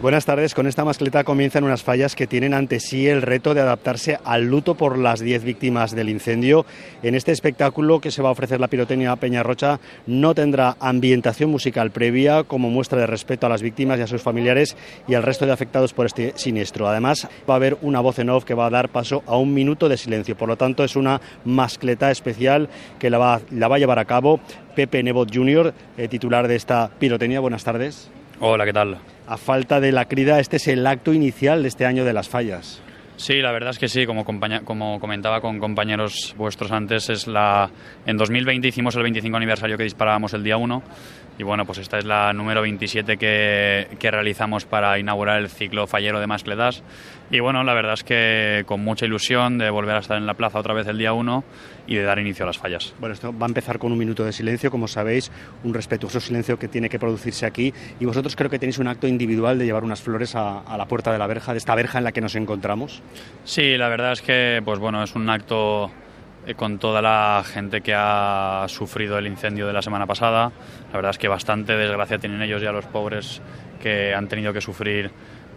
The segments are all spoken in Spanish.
Buenas tardes. Con esta mascleta comienzan unas fallas que tienen ante sí el reto de adaptarse al luto por las 10 víctimas del incendio. En este espectáculo que se va a ofrecer la pirotecnia Peñarrocha no tendrá ambientación musical previa como muestra de respeto a las víctimas y a sus familiares y al resto de afectados por este siniestro. Además, va a haber una voz en off que va a dar paso a un minuto de silencio. Por lo tanto, es una mascleta especial que la va, la a llevar a cabo Pepe Nebot Jr., eh, titular de esta pirotecnia. Buenas tardes. Hola, ¿qué tal? A falta de la crida, este es el acto inicial de este año de las fallas. Sí, la verdad es que sí, como, como comentaba con compañeros vuestros antes, es la en 2020 hicimos el 25 aniversario que disparábamos el día 1 y bueno, pues esta es la número 27 que, que realizamos para inaugurar el ciclo fallero de Mascledas y bueno, la verdad es que con mucha ilusión de volver a estar en la plaza otra vez el día 1 y de dar inicio a las fallas. Bueno, esto va a empezar con un minuto de silencio, como sabéis, un respetuoso silencio que tiene que producirse aquí y vosotros creo que tenéis un acto individual de llevar unas flores a, a la puerta de la verja, de esta verja en la que nos encontramos. Sí, la verdad es que pues bueno, es un acto eh, con toda la gente que ha sufrido el incendio de la semana pasada. La verdad es que bastante desgracia tienen ellos ya los pobres que han tenido que sufrir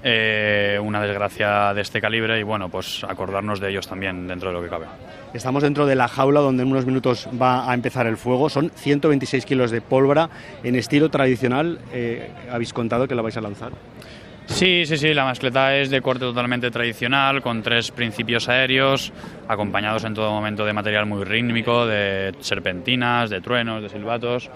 eh, una desgracia de este calibre y bueno, pues acordarnos de ellos también dentro de lo que cabe. Estamos dentro de la jaula donde en unos minutos va a empezar el fuego. Son 126 kilos de pólvora en estilo tradicional. Eh, ¿Habéis contado que la vais a lanzar? Sí, sí, sí, la mascleta es de corte totalmente tradicional, con tres principios aéreos, acompañados en todo momento de material muy rítmico, de serpentinas, de truenos, de silbatos.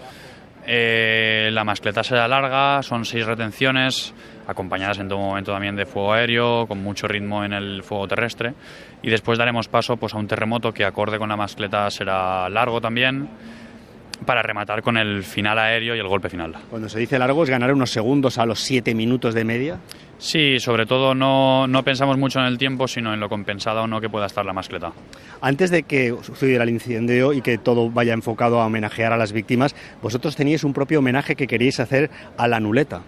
Eh, la mascleta será larga, son seis retenciones, acompañadas en todo momento también de fuego aéreo, con mucho ritmo en el fuego terrestre. Y después daremos paso pues, a un terremoto que, acorde con la mascleta, será largo también para rematar con el final aéreo y el golpe final. Cuando se dice largo es ganar unos segundos a los siete minutos de media. Sí, sobre todo no, no pensamos mucho en el tiempo, sino en lo compensada o no que pueda estar la mascleta. Antes de que sucediera el incendio y que todo vaya enfocado a homenajear a las víctimas, vosotros teníais un propio homenaje que queríais hacer a la nuleta.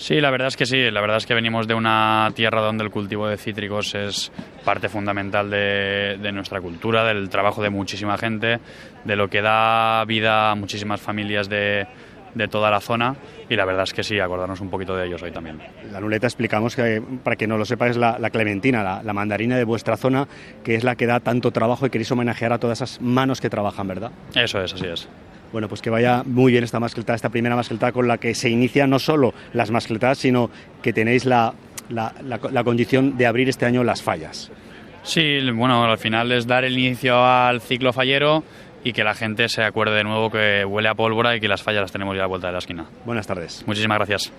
Sí, la verdad es que sí. La verdad es que venimos de una tierra donde el cultivo de cítricos es parte fundamental de, de, nuestra cultura, del trabajo de muchísima gente, de lo que da vida a muchísimas familias de, de toda la zona y la verdad es que sí, acordarnos un poquito de ellos hoy también. La nuleta explicamos que, para que no lo sepa, es la, la clementina, la, la, mandarina de vuestra zona, que es la que da tanto trabajo y queréis homenajear a todas esas manos que trabajan, ¿verdad? Eso es, así es. Bueno, pues que vaya muy bien esta mascleta, esta primera mascleta con la que se inicia no solo las mascletas, sino que tenéis la, la, la, la condición de abrir este año las fallas. Sí, bueno, al final es dar el inicio al ciclo fallero y que la gente se acuerde de nuevo que huele a pólvora y que las fallas las tenemos ya a la vuelta de la esquina. Buenas tardes. Muchísimas gracias.